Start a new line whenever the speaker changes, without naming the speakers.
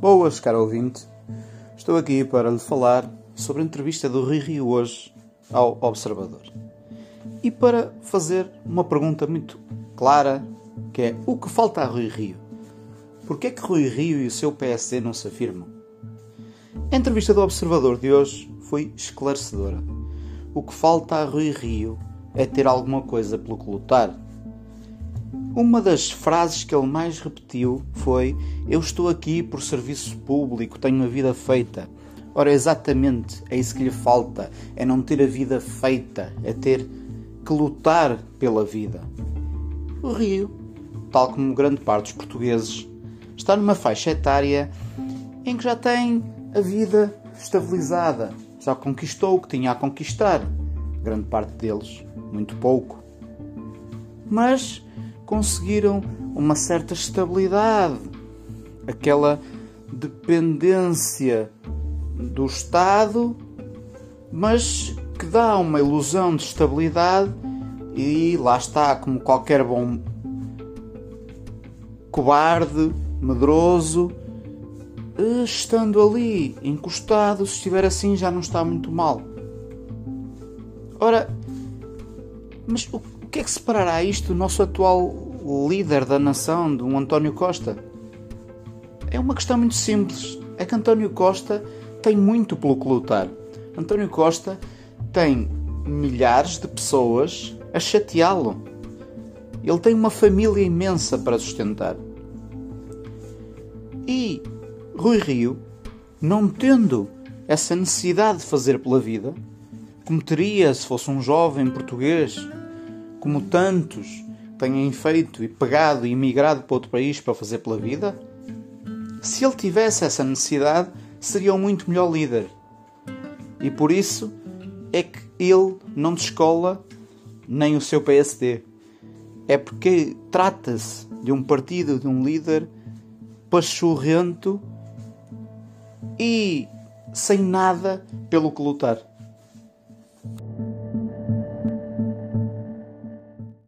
Boas, caro ouvinte. Estou aqui para lhe falar sobre a entrevista do Rui Rio hoje ao Observador. E para fazer uma pergunta muito clara, que é o que falta a Rui Rio? Porquê é que Rui Rio e o seu PSD não se afirmam? A entrevista do Observador de hoje foi esclarecedora. O que falta a Rui Rio é ter alguma coisa pelo que lutar uma das frases que ele mais repetiu foi: Eu estou aqui por serviço público, tenho a vida feita. Ora, exatamente, é isso que lhe falta: é não ter a vida feita, é ter que lutar pela vida. O Rio, tal como grande parte dos portugueses, está numa faixa etária em que já tem a vida estabilizada, já conquistou o que tinha a conquistar. Grande parte deles, muito pouco. Mas conseguiram uma certa estabilidade, aquela dependência do Estado, mas que dá uma ilusão de estabilidade e lá está, como qualquer bom cobarde, medroso, estando ali encostado, se estiver assim já não está muito mal. Ora, mas o o que é que separará isto do nosso atual líder da nação, do António Costa? É uma questão muito simples. É que António Costa tem muito pelo que lutar. António Costa tem milhares de pessoas a chateá-lo. Ele tem uma família imensa para sustentar. E Rui Rio, não tendo essa necessidade de fazer pela vida, como teria se fosse um jovem português como tantos têm feito e pegado e migrado para outro país para fazer pela vida? Se ele tivesse essa necessidade, seria um muito melhor líder. E por isso é que ele não descola nem o seu PSD. É porque trata-se de um partido, de um líder pachorrento e sem nada pelo que lutar.